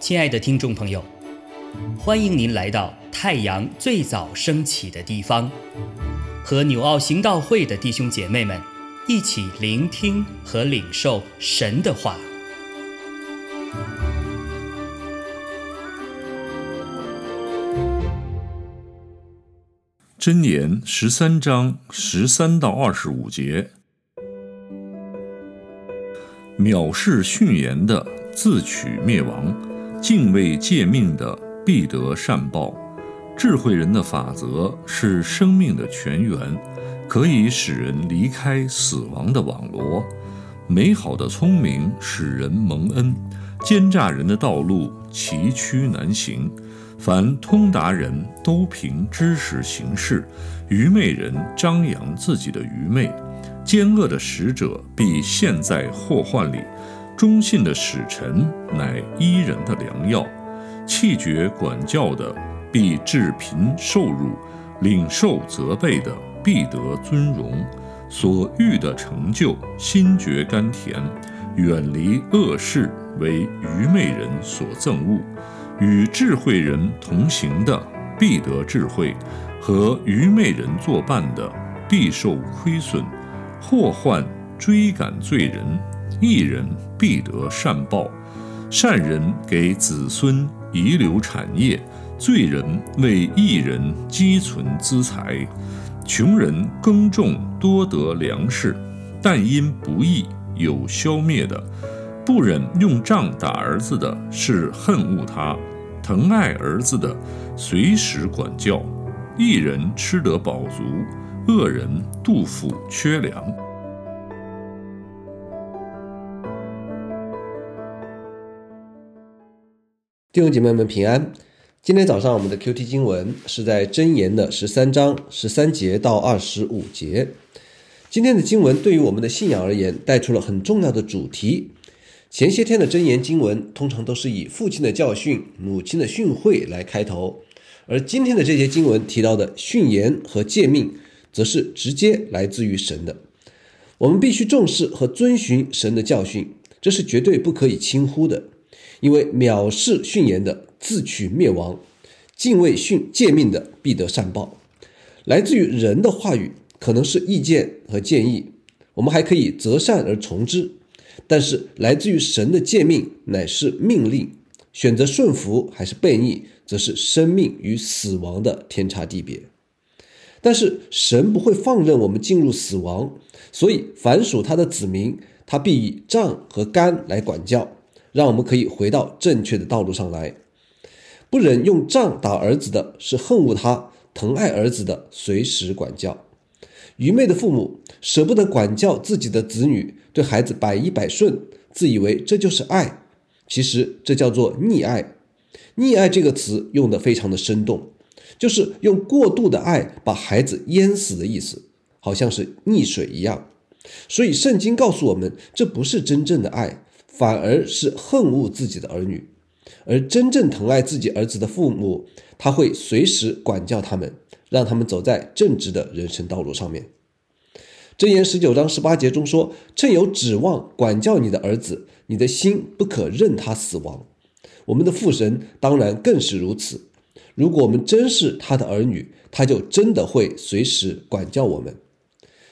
亲爱的听众朋友，欢迎您来到太阳最早升起的地方，和纽奥行道会的弟兄姐妹们一起聆听和领受神的话。箴言十三章十三到二十五节：藐视训言的，自取灭亡；敬畏诫命的，必得善报。智慧人的法则是生命的泉源，可以使人离开死亡的网罗。美好的聪明使人蒙恩，奸诈人的道路崎岖难行。凡通达人都凭知识行事，愚昧人张扬自己的愚昧。奸恶的使者必陷在祸患里，忠信的使臣乃伊人的良药。气绝管教的必致贫受辱，领受责备的必得尊荣。所欲的成就，心觉甘甜。远离恶事，为愚昧人所憎恶。与智慧人同行的必得智慧，和愚昧人作伴的必受亏损。祸患追赶罪人，一人必得善报。善人给子孙遗留产业，罪人为一人积存资财。穷人耕种多得粮食，但因不义有消灭的。不忍用杖打儿子的是恨恶他。疼爱儿子的，随时管教；一人吃得饱足，恶人杜甫缺粮。弟兄姐妹们平安。今天早上我们的 Q T 经文是在箴言的十三章十三节到二十五节。今天的经文对于我们的信仰而言，带出了很重要的主题。前些天的箴言经文通常都是以父亲的教训、母亲的训诲来开头，而今天的这些经文提到的训言和诫命，则是直接来自于神的。我们必须重视和遵循神的教训，这是绝对不可以轻忽的。因为藐视训言的，自取灭亡；敬畏训诫命的，必得善报。来自于人的话语可能是意见和建议，我们还可以择善而从之。但是来自于神的诫命乃是命令，选择顺服还是悖逆，则是生命与死亡的天差地别。但是神不会放任我们进入死亡，所以凡属他的子民，他必以杖和竿来管教，让我们可以回到正确的道路上来。不忍用杖打儿子的，是恨恶他；疼爱儿子的，随时管教。愚昧的父母舍不得管教自己的子女，对孩子百依百顺，自以为这就是爱。其实这叫做溺爱。溺爱这个词用的非常的生动，就是用过度的爱把孩子淹死的意思，好像是溺水一样。所以圣经告诉我们，这不是真正的爱，反而是恨恶自己的儿女。而真正疼爱自己儿子的父母，他会随时管教他们。让他们走在正直的人生道路上面。箴言十九章十八节中说：“趁有指望管教你的儿子，你的心不可任他死亡。”我们的父神当然更是如此。如果我们真是他的儿女，他就真的会随时管教我们。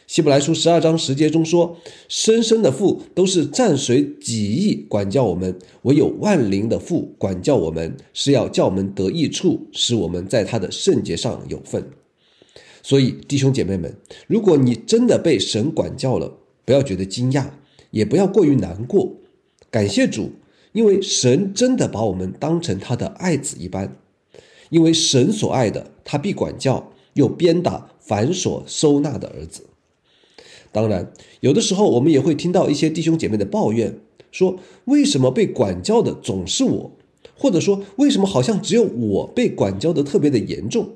希伯来书十二章十节中说：“生生的父都是暂随己意管教我们，唯有万灵的父管教我们，是要叫我们得益处，使我们在他的圣洁上有份。”所以，弟兄姐妹们，如果你真的被神管教了，不要觉得惊讶，也不要过于难过，感谢主，因为神真的把我们当成他的爱子一般。因为神所爱的，他必管教，又鞭打凡所收纳的儿子。当然，有的时候我们也会听到一些弟兄姐妹的抱怨，说为什么被管教的总是我，或者说为什么好像只有我被管教的特别的严重？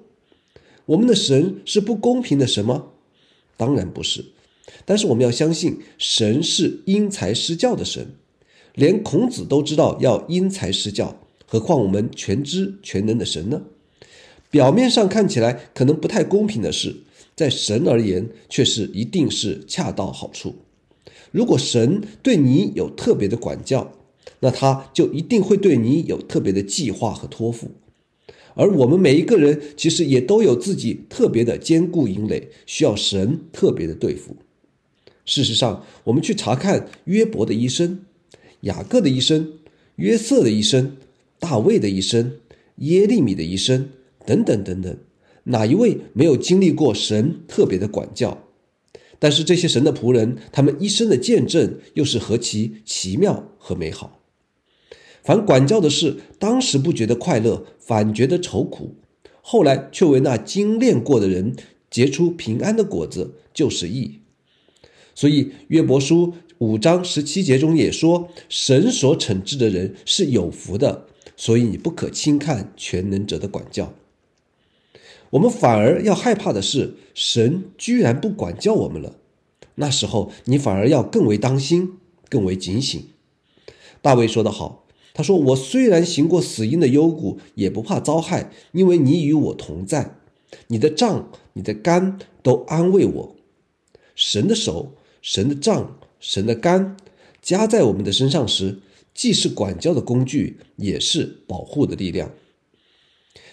我们的神是不公平的神吗？当然不是。但是我们要相信，神是因材施教的神，连孔子都知道要因材施教，何况我们全知全能的神呢？表面上看起来可能不太公平的事。在神而言，却是一定是恰到好处。如果神对你有特别的管教，那他就一定会对你有特别的计划和托付。而我们每一个人其实也都有自己特别的坚固营垒，需要神特别的对付。事实上，我们去查看约伯的一生、雅各的一生、约瑟的一生、大卫的一生、耶利米的一生等等等等，哪一位没有经历过神特别的管教？但是这些神的仆人，他们一生的见证又是何其奇妙和美好！凡管教的事，当时不觉得快乐，反觉得愁苦；后来却为那精炼过的人结出平安的果子，就是义。所以约伯书五章十七节中也说：“神所惩治的人是有福的。”所以你不可轻看全能者的管教。我们反而要害怕的是，神居然不管教我们了。那时候你反而要更为当心，更为警醒。大卫说得好。他说：“我虽然行过死荫的幽谷，也不怕遭害，因为你与我同在。你的杖、你的竿都安慰我。神的手、神的杖、神的竿加在我们的身上时，既是管教的工具，也是保护的力量。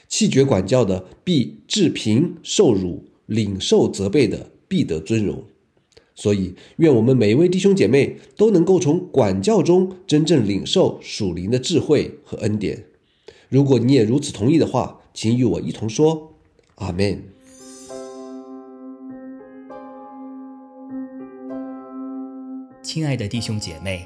弃绝管教的，必致贫受辱；领受责备的，必得尊荣。”所以，愿我们每一位弟兄姐妹都能够从管教中真正领受属灵的智慧和恩典。如果你也如此同意的话，请与我一同说：“阿门。”亲爱的弟兄姐妹，